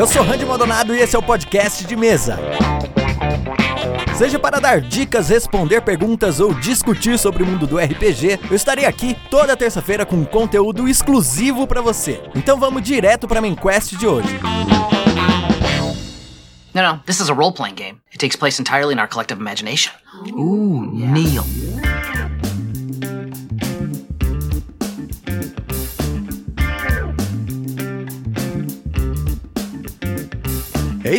Eu sou Randy Maldonado e esse é o podcast de mesa. Seja para dar dicas, responder perguntas ou discutir sobre o mundo do RPG, eu estarei aqui toda terça-feira com conteúdo exclusivo para você. Então vamos direto para a main quest de hoje. No, no, this is a role playing game. It takes place entirely in our collective imagination. Ooh, Neil.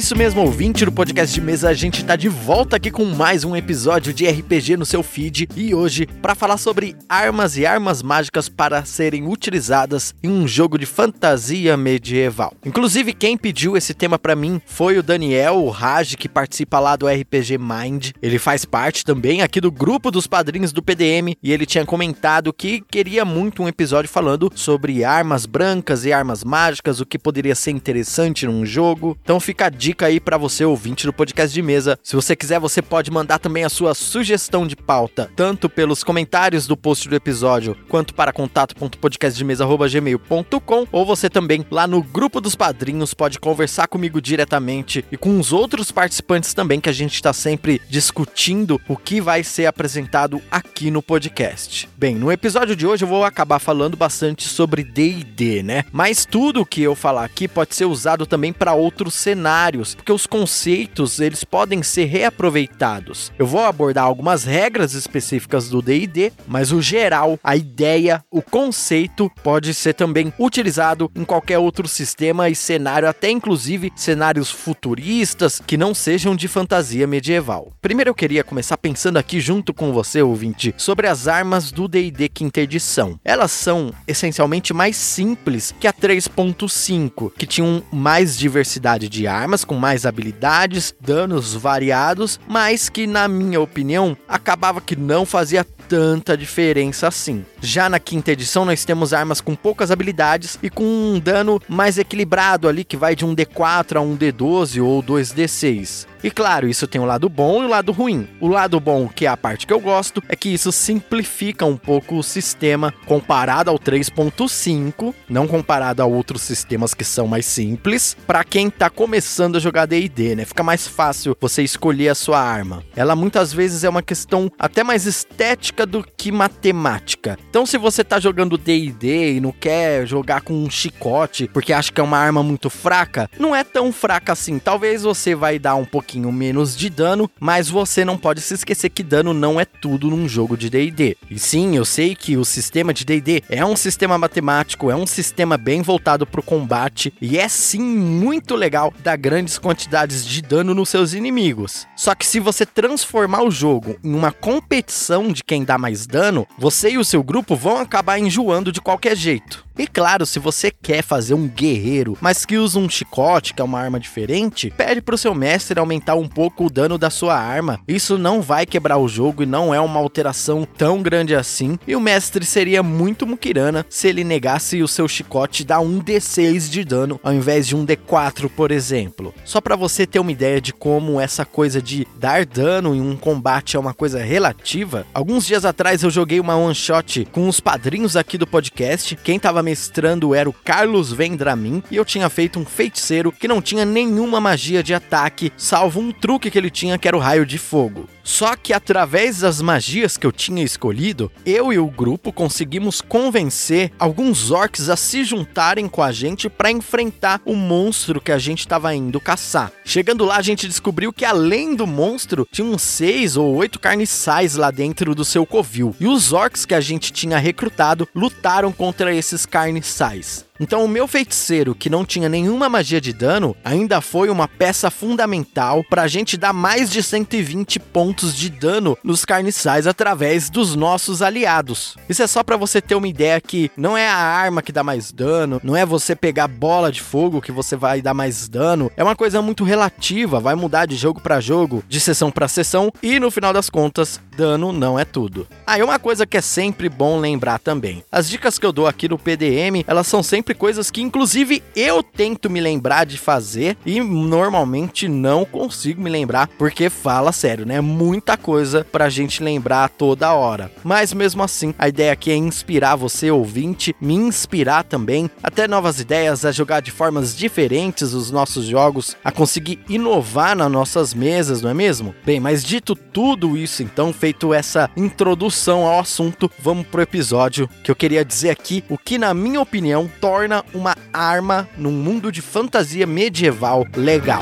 Isso mesmo, ouvinte do podcast de mesa, a gente tá de volta aqui com mais um episódio de RPG no seu feed e hoje para falar sobre armas e armas mágicas para serem utilizadas em um jogo de fantasia medieval. Inclusive quem pediu esse tema para mim foi o Daniel o Raj, que participa lá do RPG Mind. Ele faz parte também aqui do grupo dos padrinhos do PDM e ele tinha comentado que queria muito um episódio falando sobre armas brancas e armas mágicas, o que poderia ser interessante num jogo. Então fica dica aí para você, ouvinte do podcast de mesa. Se você quiser, você pode mandar também a sua sugestão de pauta, tanto pelos comentários do post do episódio, quanto para contato.podcastdemesa.gmail.com, ou você também lá no grupo dos padrinhos pode conversar comigo diretamente e com os outros participantes também, que a gente está sempre discutindo o que vai ser apresentado aqui no podcast. Bem, no episódio de hoje eu vou acabar falando bastante sobre D&D, né? Mas tudo que eu falar aqui pode ser usado também para outros cenários porque os conceitos eles podem ser reaproveitados. Eu vou abordar algumas regras específicas do D&D, mas o geral, a ideia, o conceito pode ser também utilizado em qualquer outro sistema e cenário, até inclusive cenários futuristas que não sejam de fantasia medieval. Primeiro eu queria começar pensando aqui junto com você, ouvinte, sobre as armas do D&D quinta edição. Elas são essencialmente mais simples que a 3.5, que tinham mais diversidade de armas com mais habilidades, danos variados, mas que, na minha opinião, acabava que não fazia tanta diferença assim. Já na quinta edição, nós temos armas com poucas habilidades e com um dano mais equilibrado ali, que vai de um D4 a um D12 ou 2D6. E claro, isso tem o um lado bom e o um lado ruim. O lado bom, que é a parte que eu gosto, é que isso simplifica um pouco o sistema comparado ao 3.5, não comparado a outros sistemas que são mais simples, para quem tá começando a jogar D&D, né? Fica mais fácil você escolher a sua arma. Ela muitas vezes é uma questão até mais estética do que matemática. Então, se você tá jogando D&D e não quer jogar com um chicote porque acha que é uma arma muito fraca, não é tão fraca assim. Talvez você vai dar um pouquinho pouquinho menos de dano, mas você não pode se esquecer que dano não é tudo num jogo de D&D. E sim, eu sei que o sistema de D&D é um sistema matemático, é um sistema bem voltado para o combate e é sim muito legal dar grandes quantidades de dano nos seus inimigos. Só que se você transformar o jogo em uma competição de quem dá mais dano, você e o seu grupo vão acabar enjoando de qualquer jeito. E claro, se você quer fazer um guerreiro, mas que usa um chicote, que é uma arma diferente, pede pro seu mestre aumentar um pouco o dano da sua arma. Isso não vai quebrar o jogo e não é uma alteração tão grande assim. E o mestre seria muito muquirana se ele negasse o seu chicote dar um D6 de dano ao invés de um D4, por exemplo. Só para você ter uma ideia de como essa coisa de dar dano em um combate é uma coisa relativa, alguns dias atrás eu joguei uma one shot com os padrinhos aqui do podcast. Quem tava mestrando era o Carlos Vendramin e eu tinha feito um feiticeiro que não tinha nenhuma magia de ataque, salvo um truque que ele tinha que era o raio de fogo. Só que através das magias que eu tinha escolhido, eu e o grupo conseguimos convencer alguns orcs a se juntarem com a gente para enfrentar o monstro que a gente estava indo caçar. Chegando lá, a gente descobriu que além do monstro, tinha uns seis ou oito carniçais lá dentro do seu covil. E os orcs que a gente tinha recrutado lutaram contra esses carniçais. Então, o meu feiticeiro, que não tinha nenhuma magia de dano, ainda foi uma peça fundamental para a gente dar mais de 120 pontos de dano nos carniçais através dos nossos aliados. Isso é só para você ter uma ideia que não é a arma que dá mais dano, não é você pegar bola de fogo que você vai dar mais dano, é uma coisa muito relativa, vai mudar de jogo para jogo, de sessão para sessão e no final das contas, dano não é tudo. Ah, e uma coisa que é sempre bom lembrar também. As dicas que eu dou aqui no PDM, elas são sempre coisas que inclusive eu tento me lembrar de fazer e normalmente não consigo me lembrar porque fala sério, né? Muita coisa pra gente lembrar toda hora. Mas mesmo assim, a ideia aqui é inspirar você ouvinte, me inspirar também até novas ideias, a jogar de formas diferentes os nossos jogos, a conseguir inovar nas nossas mesas, não é mesmo? Bem, mas dito tudo isso então, feito essa introdução ao assunto, vamos pro episódio que eu queria dizer aqui o que na minha opinião torna uma arma num mundo de fantasia medieval legal.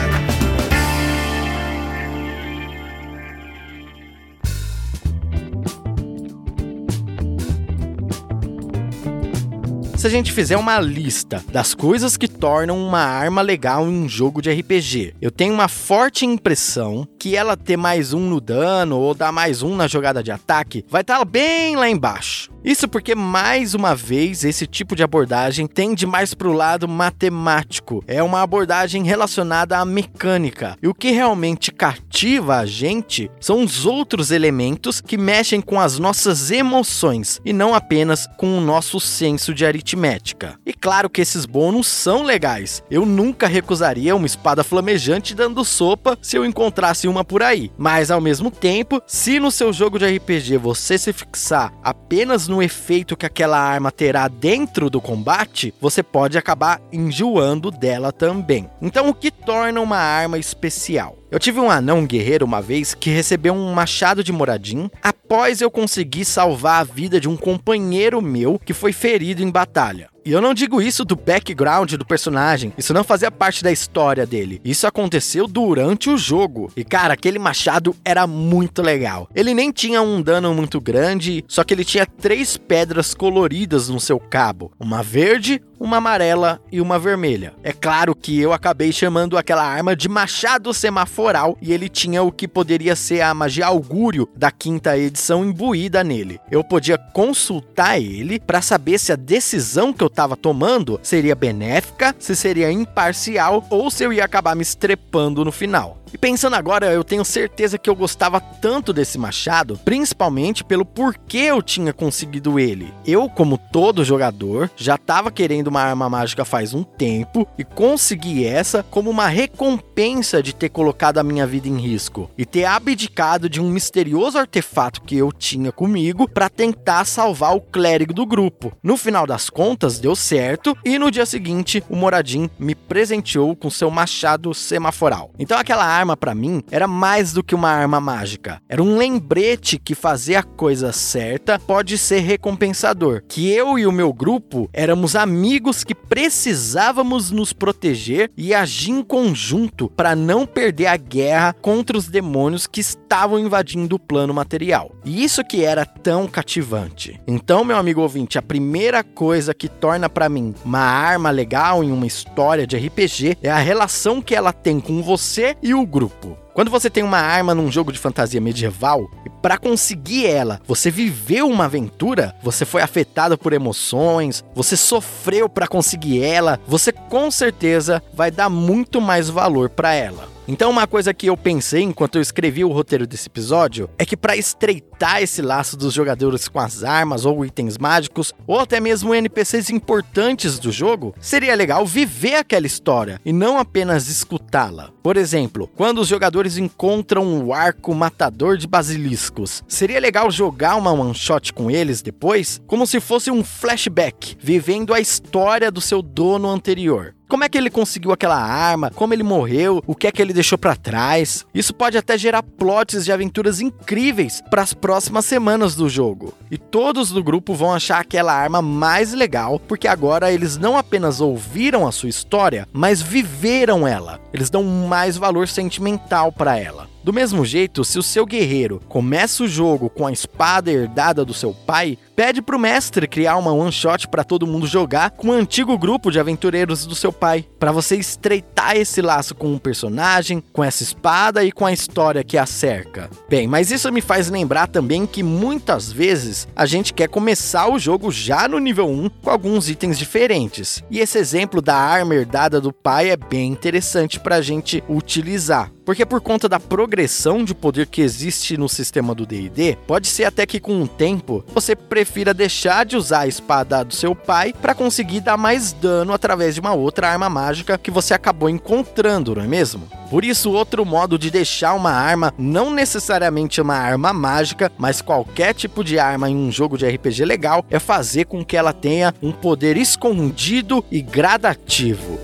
Se a gente fizer uma lista das coisas que tornam uma arma legal em um jogo de RPG, eu tenho uma forte impressão que ela ter mais um no dano ou dar mais um na jogada de ataque vai estar tá bem lá embaixo. Isso porque, mais uma vez, esse tipo de abordagem tende mais para o lado matemático. É uma abordagem relacionada à mecânica. E o que realmente cativa a gente são os outros elementos que mexem com as nossas emoções e não apenas com o nosso senso de aritmética. E claro que esses bônus são legais. Eu nunca recusaria uma espada flamejante dando sopa se eu encontrasse uma por aí. Mas ao mesmo tempo, se no seu jogo de RPG você se fixar apenas no efeito que aquela arma terá dentro do combate, você pode acabar enjoando dela também. Então, o que torna uma arma especial? Eu tive um anão guerreiro uma vez que recebeu um machado de moradim após eu conseguir salvar a vida de um companheiro meu que foi ferido em batalha. E eu não digo isso do background do personagem, isso não fazia parte da história dele. Isso aconteceu durante o jogo. E cara, aquele machado era muito legal. Ele nem tinha um dano muito grande, só que ele tinha três pedras coloridas no seu cabo: uma verde, uma amarela e uma vermelha. É claro que eu acabei chamando aquela arma de machado semaforal e ele tinha o que poderia ser a magia augúrio da quinta edição imbuída nele. Eu podia consultar ele para saber se a decisão que eu estava tomando seria benéfica, se seria imparcial ou se eu ia acabar me estrepando no final. E pensando agora, eu tenho certeza que eu gostava tanto desse machado, principalmente pelo porquê eu tinha conseguido ele. Eu, como todo jogador, já estava querendo uma arma mágica faz um tempo e consegui essa como uma recompensa de ter colocado a minha vida em risco e ter abdicado de um misterioso artefato que eu tinha comigo para tentar salvar o clérigo do grupo. No final das contas, deu certo e no dia seguinte, o Moradin me presenteou com seu machado semaforal. Então aquela arma para mim era mais do que uma arma mágica. Era um lembrete que fazer a coisa certa pode ser recompensador. Que eu e o meu grupo éramos amigos que precisávamos nos proteger e agir em conjunto para não perder a guerra contra os demônios que estavam invadindo o plano material. E isso que era tão cativante. Então, meu amigo ouvinte, a primeira coisa que torna para mim uma arma legal em uma história de RPG é a relação que ela tem com você e o grupo. Quando você tem uma arma num jogo de fantasia medieval, e para conseguir ela, você viveu uma aventura, você foi afetado por emoções, você sofreu para conseguir ela, você com certeza vai dar muito mais valor para ela. Então, uma coisa que eu pensei enquanto eu escrevi o roteiro desse episódio é que para estreitar esse laço dos jogadores com as armas ou itens mágicos, ou até mesmo NPCs importantes do jogo, seria legal viver aquela história e não apenas escutá-la. Por exemplo, quando os jogadores encontram o arco matador de basiliscos, seria legal jogar uma one shot com eles depois, como se fosse um flashback, vivendo a história do seu dono anterior. Como é que ele conseguiu aquela arma? Como ele morreu? O que é que ele deixou para trás? Isso pode até gerar plots de aventuras incríveis para as próximas semanas do jogo. E todos do grupo vão achar aquela arma mais legal, porque agora eles não apenas ouviram a sua história, mas viveram ela. Eles dão mais valor sentimental para ela. Do mesmo jeito, se o seu guerreiro começa o jogo com a espada herdada do seu pai, pede pro mestre criar uma one shot para todo mundo jogar com o antigo grupo de aventureiros do seu pai, para você estreitar esse laço com um personagem, com essa espada e com a história que a cerca. Bem, mas isso me faz lembrar também que muitas vezes a gente quer começar o jogo já no nível 1 com alguns itens diferentes. E esse exemplo da arma herdada do pai é bem interessante para a gente utilizar. Porque por conta da progressão de poder que existe no sistema do D&D, pode ser até que com o tempo você prefira deixar de usar a espada do seu pai para conseguir dar mais dano através de uma outra arma mágica que você acabou encontrando, não é mesmo? Por isso, outro modo de deixar uma arma, não necessariamente uma arma mágica, mas qualquer tipo de arma em um jogo de RPG legal, é fazer com que ela tenha um poder escondido e gradativo.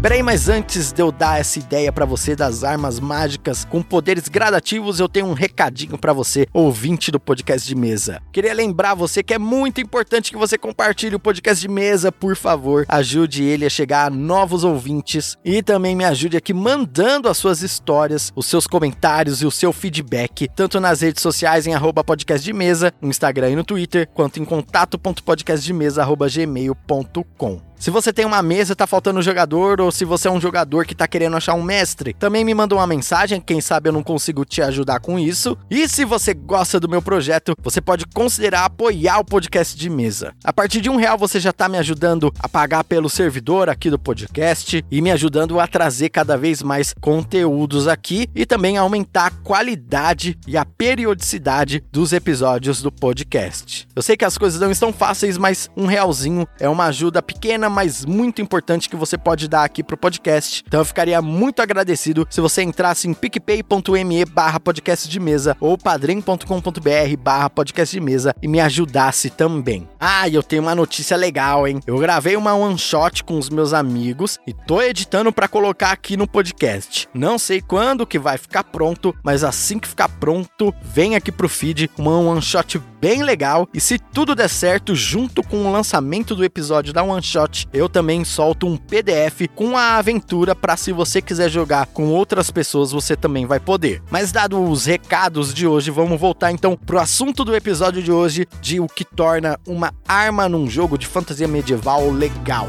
Peraí, mas antes de eu dar essa ideia para você das armas mágicas com poderes gradativos, eu tenho um recadinho para você, ouvinte do podcast de mesa. Queria lembrar você que é muito importante que você compartilhe o podcast de mesa, por favor. Ajude ele a chegar a novos ouvintes e também me ajude aqui mandando as suas histórias, os seus comentários e o seu feedback, tanto nas redes sociais em arroba podcast de mesa, no Instagram e no Twitter, quanto em contato.podcastdemesa.gmail.com. Se você tem uma mesa e tá faltando um jogador, ou se você é um jogador que tá querendo achar um mestre, também me manda uma mensagem, quem sabe eu não consigo te ajudar com isso. E se você gosta do meu projeto, você pode considerar apoiar o podcast de mesa. A partir de um real você já tá me ajudando a pagar pelo servidor aqui do podcast e me ajudando a trazer cada vez mais conteúdos aqui e também aumentar a qualidade e a periodicidade dos episódios do podcast. Eu sei que as coisas não estão fáceis, mas um realzinho é uma ajuda pequena mas muito importante que você pode dar aqui pro podcast. Então eu ficaria muito agradecido se você entrasse em picpay.me barra podcast de mesa ou padrim.com.br barra podcast de mesa e me ajudasse também. Ah, e eu tenho uma notícia legal, hein? Eu gravei uma one shot com os meus amigos e tô editando para colocar aqui no podcast. Não sei quando que vai ficar pronto, mas assim que ficar pronto, vem aqui pro feed uma one shot bem legal e se tudo der certo, junto com o lançamento do episódio da one shot, eu também solto um PDF com a aventura para se você quiser jogar com outras pessoas, você também vai poder. Mas dado os recados de hoje, vamos voltar então pro assunto do episódio de hoje, de o que torna uma arma num jogo de fantasia medieval legal.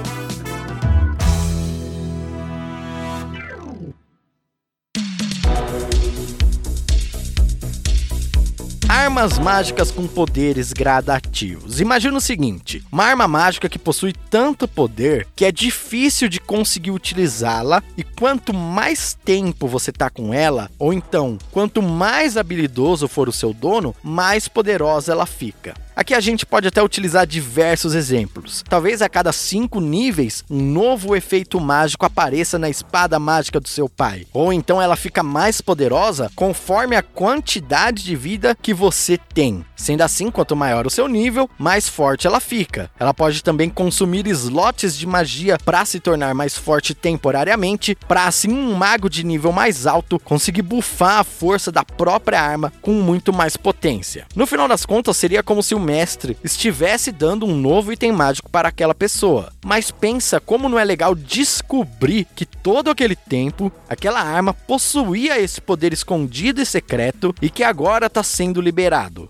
Armas mágicas com poderes gradativos. Imagina o seguinte: uma arma mágica que possui tanto poder que é difícil de conseguir utilizá-la, e quanto mais tempo você tá com ela, ou então quanto mais habilidoso for o seu dono, mais poderosa ela fica. Aqui a gente pode até utilizar diversos exemplos. Talvez a cada cinco níveis, um novo efeito mágico apareça na espada mágica do seu pai. Ou então ela fica mais poderosa conforme a quantidade de vida que você tem. Sendo assim, quanto maior o seu nível, mais forte ela fica. Ela pode também consumir slots de magia para se tornar mais forte temporariamente, para assim um mago de nível mais alto conseguir buffar a força da própria arma com muito mais potência. No final das contas, seria como se o mestre estivesse dando um novo item mágico para aquela pessoa. Mas pensa como não é legal descobrir que todo aquele tempo aquela arma possuía esse poder escondido e secreto e que agora está sendo.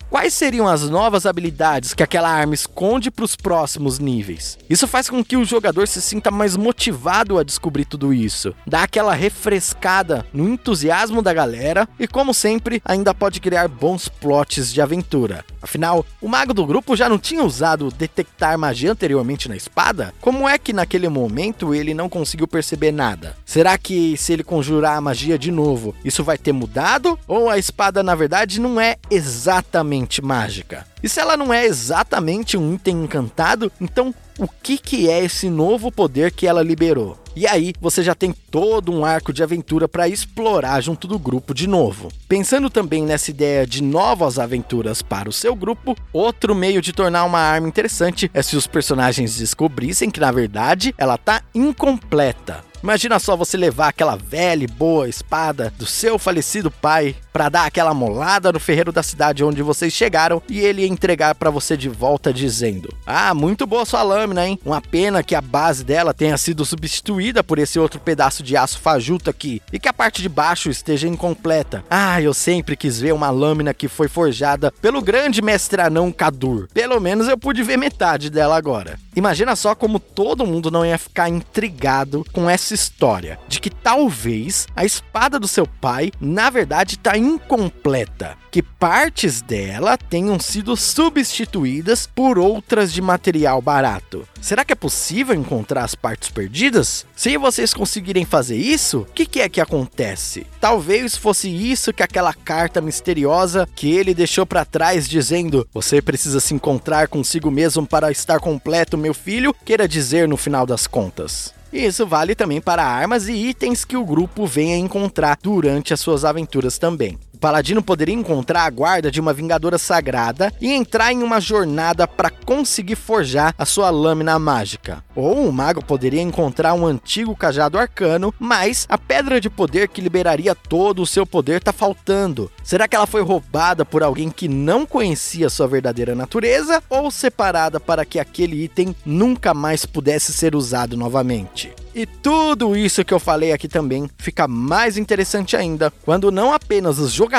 Quais seriam as novas habilidades que aquela arma esconde para os próximos níveis? Isso faz com que o jogador se sinta mais motivado a descobrir tudo isso, dá aquela refrescada no entusiasmo da galera e, como sempre, ainda pode criar bons plots de aventura. Afinal, o mago do grupo já não tinha usado detectar magia anteriormente na espada? Como é que naquele momento ele não conseguiu perceber nada? Será que se ele conjurar a magia de novo, isso vai ter mudado? Ou a espada na verdade não é exatamente mágica? E se ela não é exatamente um item encantado, então o que, que é esse novo poder que ela liberou? E aí você já tem todo um arco de aventura para explorar junto do grupo de novo. Pensando também nessa ideia de novas aventuras para o seu grupo, outro meio de tornar uma arma interessante é se os personagens descobrissem que na verdade ela tá incompleta. Imagina só você levar aquela velha e boa espada do seu falecido pai para dar aquela molada no ferreiro da cidade onde vocês chegaram e ele entregar para você de volta dizendo: "Ah, muito boa sua lâmina, hein? Uma pena que a base dela tenha sido substituída por esse outro pedaço de aço fajuto aqui e que a parte de baixo esteja incompleta. Ah, eu sempre quis ver uma lâmina que foi forjada pelo grande mestre anão Kadur. Pelo menos eu pude ver metade dela agora." Imagina só como todo mundo não ia ficar intrigado com essa história de que talvez a espada do seu pai, na verdade, está incompleta, que partes dela tenham sido substituídas por outras de material barato. Será que é possível encontrar as partes perdidas? Se vocês conseguirem fazer isso, o que, que é que acontece? Talvez fosse isso que aquela carta misteriosa que ele deixou para trás dizendo: "Você precisa se encontrar consigo mesmo para estar completo, meu filho", queira dizer no final das contas. E isso vale também para armas e itens que o grupo venha encontrar durante as suas aventuras também. Paladino poderia encontrar a guarda de uma Vingadora Sagrada e entrar em uma jornada para conseguir forjar a sua lâmina mágica. Ou o mago poderia encontrar um antigo cajado arcano, mas a pedra de poder que liberaria todo o seu poder está faltando. Será que ela foi roubada por alguém que não conhecia sua verdadeira natureza ou separada para que aquele item nunca mais pudesse ser usado novamente? E tudo isso que eu falei aqui também fica mais interessante ainda quando não apenas os jogadores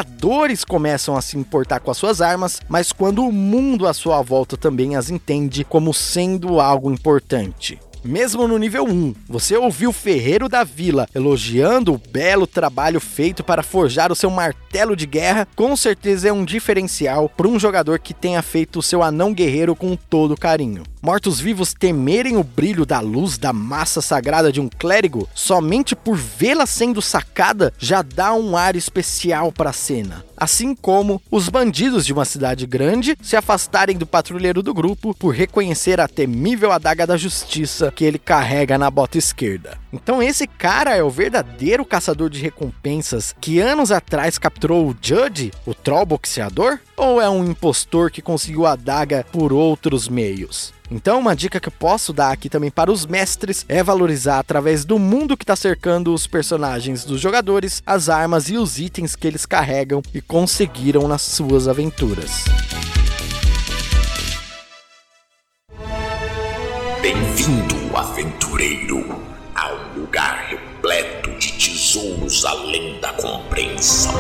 começam a se importar com as suas armas, mas quando o mundo à sua volta também as entende como sendo algo importante. Mesmo no nível 1, você ouviu o Ferreiro da Vila elogiando o belo trabalho feito para forjar o seu martelo de guerra, com certeza é um diferencial para um jogador que tenha feito o seu anão guerreiro com todo carinho. Mortos-vivos temerem o brilho da luz da massa sagrada de um clérigo somente por vê-la sendo sacada já dá um ar especial para a cena. Assim como os bandidos de uma cidade grande se afastarem do patrulheiro do grupo por reconhecer a temível adaga da justiça que ele carrega na bota esquerda. Então esse cara é o verdadeiro caçador de recompensas que anos atrás capturou o Judge, o troll boxeador? Ou é um impostor que conseguiu a adaga por outros meios? Então, uma dica que eu posso dar aqui também para os mestres é valorizar através do mundo que está cercando os personagens dos jogadores, as armas e os itens que eles carregam e conseguiram nas suas aventuras. Bem-vindo, aventureiro, lugar repleto de tesouros além da compreensão.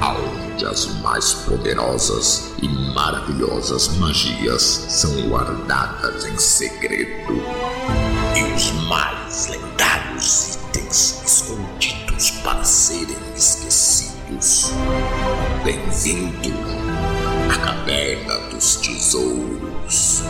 Onde as mais poderosas e maravilhosas magias são guardadas em segredo. E os mais lendários itens escondidos para serem esquecidos. Bem-vindo à Caverna dos Tesouros.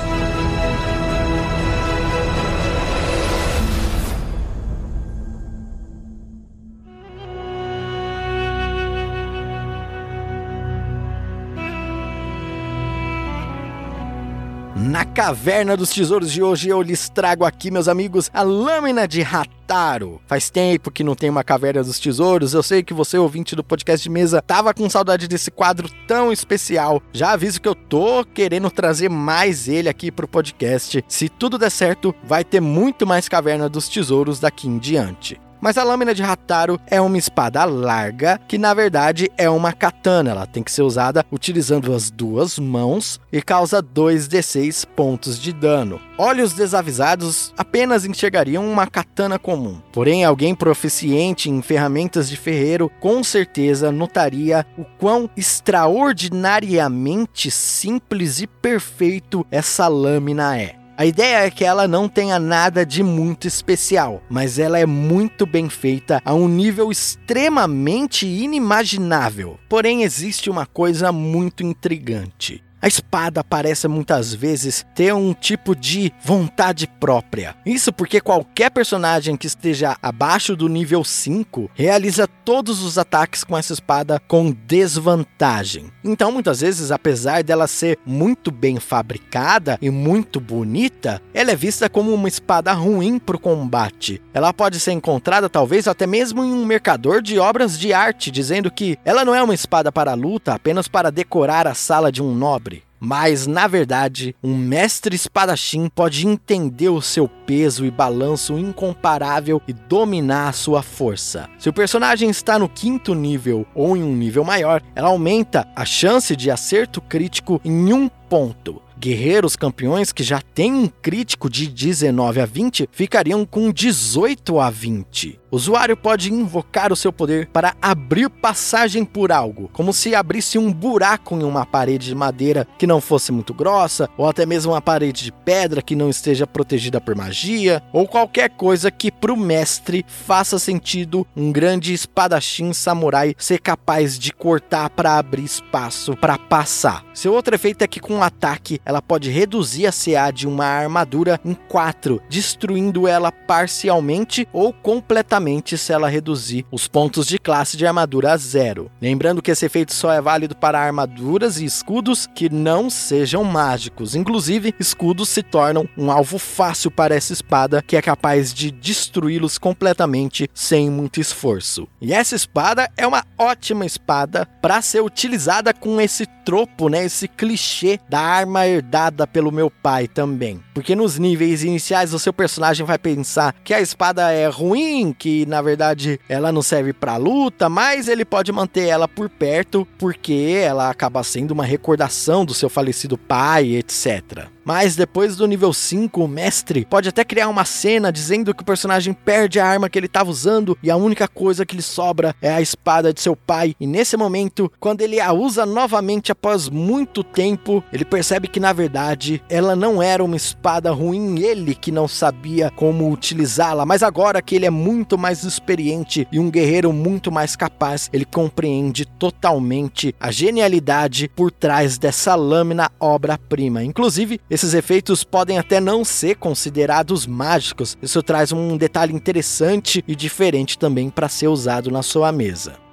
Na Caverna dos Tesouros de hoje eu lhes trago aqui, meus amigos, a lâmina de Rataro. Faz tempo que não tem uma Caverna dos Tesouros, eu sei que você, ouvinte do podcast de mesa, tava com saudade desse quadro tão especial. Já aviso que eu tô querendo trazer mais ele aqui pro podcast. Se tudo der certo, vai ter muito mais Caverna dos Tesouros daqui em diante. Mas a lâmina de Hataro é uma espada larga que na verdade é uma katana. Ela tem que ser usada utilizando as duas mãos e causa 2d6 pontos de dano. Olhos desavisados apenas enxergariam uma katana comum. Porém, alguém proficiente em ferramentas de ferreiro com certeza notaria o quão extraordinariamente simples e perfeito essa lâmina é. A ideia é que ela não tenha nada de muito especial, mas ela é muito bem feita a um nível extremamente inimaginável. Porém, existe uma coisa muito intrigante. A espada parece muitas vezes ter um tipo de vontade própria. Isso porque qualquer personagem que esteja abaixo do nível 5 realiza todos os ataques com essa espada com desvantagem. Então, muitas vezes, apesar dela ser muito bem fabricada e muito bonita, ela é vista como uma espada ruim para o combate. Ela pode ser encontrada talvez até mesmo em um mercador de obras de arte, dizendo que ela não é uma espada para luta, apenas para decorar a sala de um nobre. Mas, na verdade, um mestre espadachim pode entender o seu peso e balanço incomparável e dominar a sua força. Se o personagem está no quinto nível ou em um nível maior, ela aumenta a chance de acerto crítico em um ponto. Guerreiros campeões que já têm um crítico de 19 a 20 ficariam com 18 a 20. O usuário pode invocar o seu poder para abrir passagem por algo, como se abrisse um buraco em uma parede de madeira que não fosse muito grossa, ou até mesmo uma parede de pedra que não esteja protegida por magia, ou qualquer coisa que para o mestre faça sentido um grande espadachim samurai ser capaz de cortar para abrir espaço para passar. Seu outro efeito é que com um ataque ela pode reduzir a CA de uma armadura em 4, destruindo ela parcialmente ou completamente se ela reduzir os pontos de classe de armadura a zero. Lembrando que esse efeito só é válido para armaduras e escudos que não sejam mágicos. Inclusive, escudos se tornam um alvo fácil para essa espada que é capaz de destruí-los completamente sem muito esforço. E essa espada é uma ótima espada para ser utilizada com esse tropo, né, esse clichê da arma herdada pelo meu pai também. Porque nos níveis iniciais o seu personagem vai pensar que a espada é ruim, que na verdade ela não serve para luta, mas ele pode manter ela por perto porque ela acaba sendo uma recordação do seu falecido pai, etc. Mas depois do nível 5, o mestre pode até criar uma cena dizendo que o personagem perde a arma que ele estava usando e a única coisa que lhe sobra é a espada de seu pai. E nesse momento, quando ele a usa novamente após muito tempo, ele percebe que na verdade ela não era uma espada ruim, ele que não sabia como utilizá-la, mas agora que ele é muito mais experiente e um guerreiro muito mais capaz, ele compreende totalmente a genialidade por trás dessa lâmina obra-prima. Inclusive, esses efeitos podem até não ser considerados mágicos. Isso traz um detalhe interessante e diferente também para ser usado na sua mesa.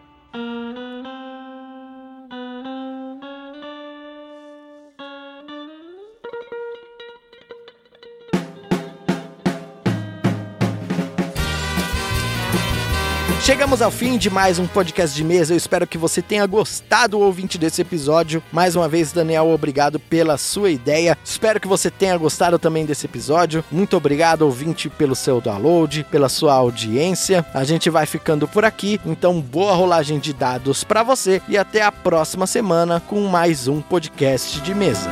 Chegamos ao fim de mais um podcast de mesa. Eu espero que você tenha gostado, ouvinte, desse episódio. Mais uma vez, Daniel, obrigado pela sua ideia. Espero que você tenha gostado também desse episódio. Muito obrigado, ouvinte, pelo seu download, pela sua audiência. A gente vai ficando por aqui. Então, boa rolagem de dados para você e até a próxima semana com mais um podcast de mesa.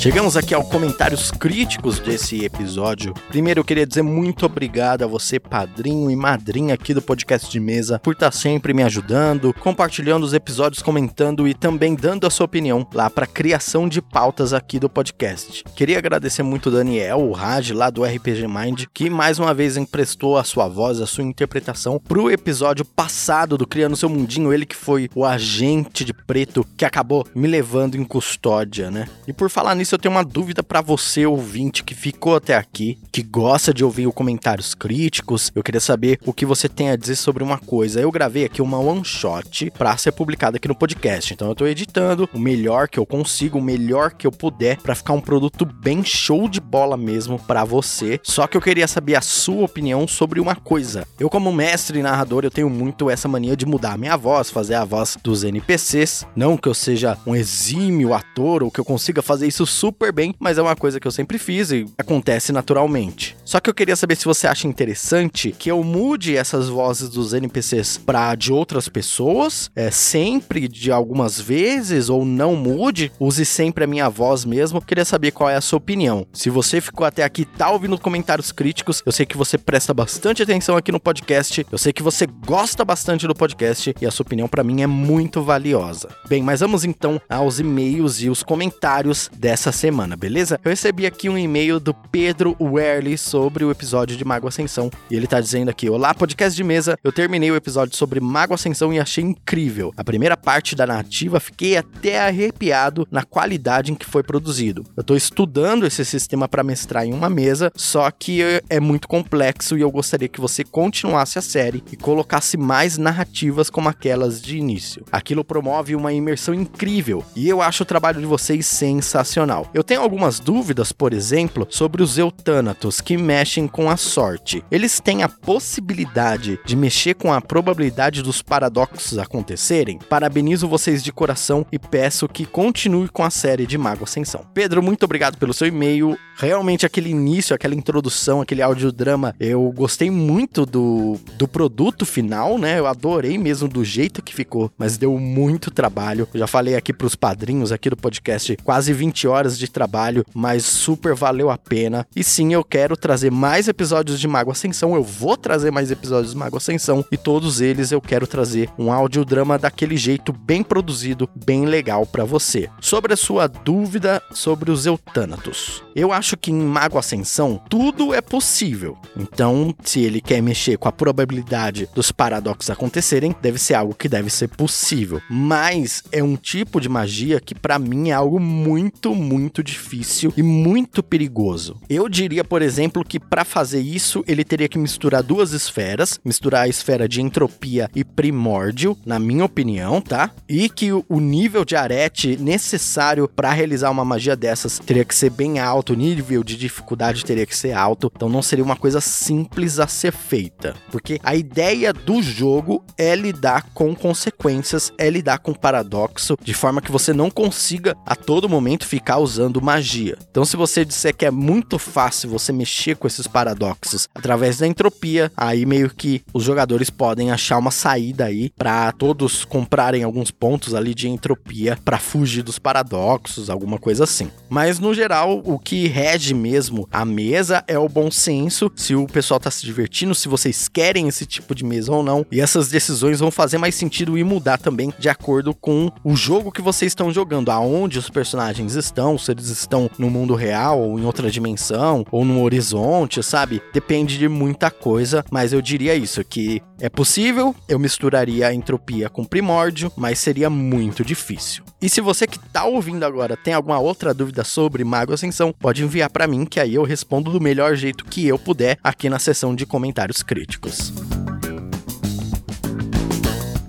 Chegamos aqui aos comentários críticos desse episódio. Primeiro, eu queria dizer muito obrigado a você, padrinho e madrinha aqui do podcast de mesa, por estar sempre me ajudando, compartilhando os episódios, comentando e também dando a sua opinião lá para criação de pautas aqui do podcast. Queria agradecer muito o Daniel, o Raj, lá do RPG Mind, que mais uma vez emprestou a sua voz, a sua interpretação pro episódio passado do Criando Seu Mundinho, ele que foi o agente de preto que acabou me levando em custódia, né? E por falar nisso, eu tenho uma dúvida para você, ouvinte, que ficou até aqui, que gosta de ouvir comentários críticos. Eu queria saber o que você tem a dizer sobre uma coisa. Eu gravei aqui uma one shot para ser publicada aqui no podcast. Então eu tô editando o melhor que eu consigo, o melhor que eu puder para ficar um produto bem show de bola mesmo para você. Só que eu queria saber a sua opinião sobre uma coisa. Eu como mestre e narrador, eu tenho muito essa mania de mudar a minha voz, fazer a voz dos NPCs. Não que eu seja um exímio ator ou que eu consiga fazer isso super bem, mas é uma coisa que eu sempre fiz e acontece naturalmente. Só que eu queria saber se você acha interessante que eu mude essas vozes dos NPCs para de outras pessoas, é sempre de algumas vezes ou não mude, use sempre a minha voz mesmo. Queria saber qual é a sua opinião. Se você ficou até aqui, tá ouvindo comentários críticos, eu sei que você presta bastante atenção aqui no podcast, eu sei que você gosta bastante do podcast e a sua opinião para mim é muito valiosa. Bem, mas vamos então aos e-mails e os comentários dessa essa semana, beleza? Eu recebi aqui um e-mail do Pedro Werley sobre o episódio de Mago Ascensão e ele tá dizendo aqui: Olá, podcast de mesa. Eu terminei o episódio sobre Mago Ascensão e achei incrível. A primeira parte da narrativa fiquei até arrepiado na qualidade em que foi produzido. Eu tô estudando esse sistema para mestrar em uma mesa, só que é muito complexo e eu gostaria que você continuasse a série e colocasse mais narrativas como aquelas de início. Aquilo promove uma imersão incrível e eu acho o trabalho de vocês sensacional. Eu tenho algumas dúvidas, por exemplo, sobre os Eutânatos que mexem com a sorte. Eles têm a possibilidade de mexer com a probabilidade dos paradoxos acontecerem? Parabenizo vocês de coração e peço que continue com a série de Mago Ascensão. Pedro, muito obrigado pelo seu e-mail. Realmente aquele início, aquela introdução, aquele audiodrama, eu gostei muito do, do produto final, né? Eu adorei mesmo do jeito que ficou, mas deu muito trabalho. Eu já falei aqui pros padrinhos aqui do podcast, quase 20 horas de trabalho, mas super valeu a pena. E sim, eu quero trazer mais episódios de Mago Ascensão, eu vou trazer mais episódios de Mago Ascensão e todos eles eu quero trazer um audiodrama daquele jeito bem produzido, bem legal para você. Sobre a sua dúvida sobre os Eutânatos. Eu acho que em Mago Ascensão tudo é possível. Então, se ele quer mexer com a probabilidade dos paradoxos acontecerem, deve ser algo que deve ser possível. Mas é um tipo de magia que para mim é algo muito, muito difícil e muito perigoso. Eu diria, por exemplo, que para fazer isso ele teria que misturar duas esferas, misturar a esfera de entropia e primórdio, na minha opinião, tá? E que o nível de arete necessário para realizar uma magia dessas teria que ser bem alto, o nível de dificuldade teria que ser alto, então não seria uma coisa simples a ser feita, porque a ideia do jogo é lidar com consequências, é lidar com paradoxo, de forma que você não consiga a todo momento ficar magia. Então, se você disser que é muito fácil você mexer com esses paradoxos através da entropia, aí meio que os jogadores podem achar uma saída aí para todos comprarem alguns pontos ali de entropia para fugir dos paradoxos, alguma coisa assim. Mas no geral, o que rege mesmo a mesa é o bom senso, se o pessoal tá se divertindo, se vocês querem esse tipo de mesa ou não. E essas decisões vão fazer mais sentido e mudar também de acordo com o jogo que vocês estão jogando, aonde os personagens estão, se eles estão no mundo real ou em outra dimensão ou no horizonte, sabe? Depende de muita coisa, mas eu diria isso que é possível, eu misturaria a entropia com primórdio, mas seria muito difícil. E se você que tá ouvindo agora tem alguma outra dúvida sobre Mago Ascensão, pode enviar para mim que aí eu respondo do melhor jeito que eu puder aqui na seção de comentários críticos.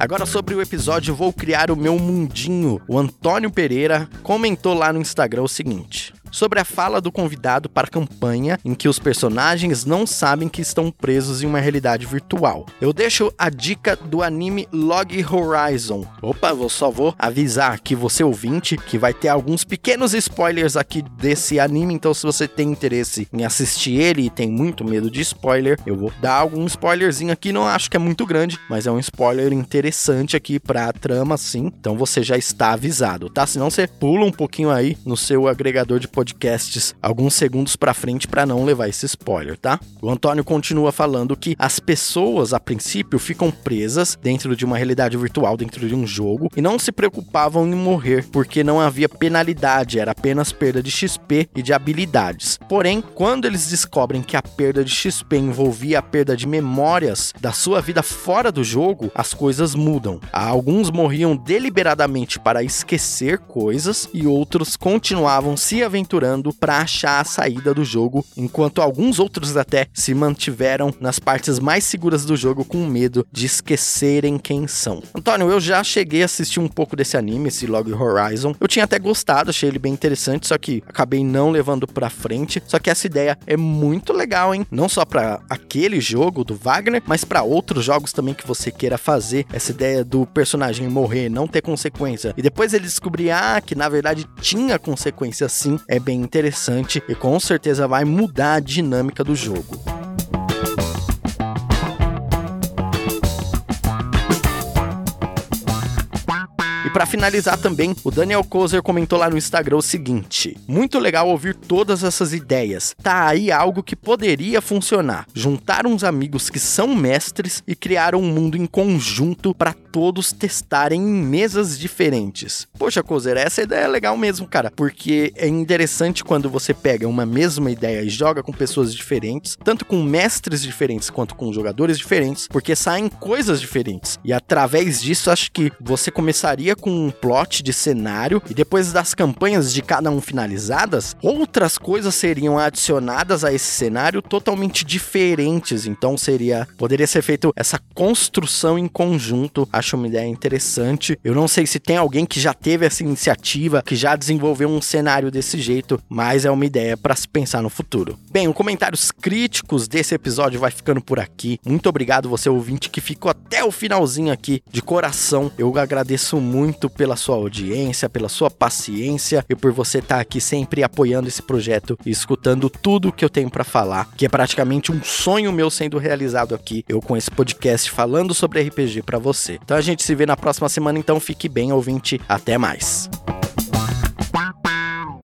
Agora sobre o episódio Vou Criar o Meu Mundinho, o Antônio Pereira comentou lá no Instagram o seguinte sobre a fala do convidado para a campanha em que os personagens não sabem que estão presos em uma realidade virtual. Eu deixo a dica do anime Log Horizon. Opa, eu só vou avisar aqui você ouvinte que vai ter alguns pequenos spoilers aqui desse anime, então se você tem interesse em assistir ele e tem muito medo de spoiler, eu vou dar algum spoilerzinho aqui, não acho que é muito grande, mas é um spoiler interessante aqui para a trama sim. Então você já está avisado, tá? Senão você pula um pouquinho aí no seu agregador de podcasts alguns segundos para frente para não levar esse spoiler, tá? O Antônio continua falando que as pessoas, a princípio, ficam presas dentro de uma realidade virtual, dentro de um jogo, e não se preocupavam em morrer, porque não havia penalidade, era apenas perda de XP e de habilidades. Porém, quando eles descobrem que a perda de XP envolvia a perda de memórias da sua vida fora do jogo, as coisas mudam. Alguns morriam deliberadamente para esquecer coisas e outros continuavam se aventurando aventurando para achar a saída do jogo, enquanto alguns outros até se mantiveram nas partes mais seguras do jogo com medo de esquecerem quem são. Antônio, eu já cheguei a assistir um pouco desse anime, esse Log Horizon. Eu tinha até gostado, achei ele bem interessante, só que acabei não levando para frente. Só que essa ideia é muito legal, hein? Não só para aquele jogo do Wagner, mas para outros jogos também que você queira fazer. Essa ideia do personagem morrer, não ter consequência e depois ele descobrir ah, que na verdade tinha consequência sim, é bem interessante e com certeza vai mudar a dinâmica do jogo. Para finalizar também, o Daniel Kozer comentou lá no Instagram o seguinte: Muito legal ouvir todas essas ideias. Tá aí algo que poderia funcionar. Juntar uns amigos que são mestres e criar um mundo em conjunto para todos testarem em mesas diferentes. Poxa, Kozer, essa ideia é legal mesmo, cara, porque é interessante quando você pega uma mesma ideia e joga com pessoas diferentes, tanto com mestres diferentes quanto com jogadores diferentes, porque saem coisas diferentes. E através disso, acho que você começaria com um plot de cenário e depois das campanhas de cada um finalizadas, outras coisas seriam adicionadas a esse cenário totalmente diferentes. Então seria poderia ser feito essa construção em conjunto. Acho uma ideia interessante. Eu não sei se tem alguém que já teve essa iniciativa, que já desenvolveu um cenário desse jeito, mas é uma ideia para se pensar no futuro. Bem, os comentários críticos desse episódio vai ficando por aqui. Muito obrigado você ouvinte que ficou até o finalzinho aqui de coração. Eu agradeço muito pela sua audiência, pela sua paciência e por você estar tá aqui sempre apoiando esse projeto e escutando tudo que eu tenho para falar, que é praticamente um sonho meu sendo realizado aqui, eu com esse podcast falando sobre RPG para você. Então a gente se vê na próxima semana, então fique bem, ouvinte. Até mais.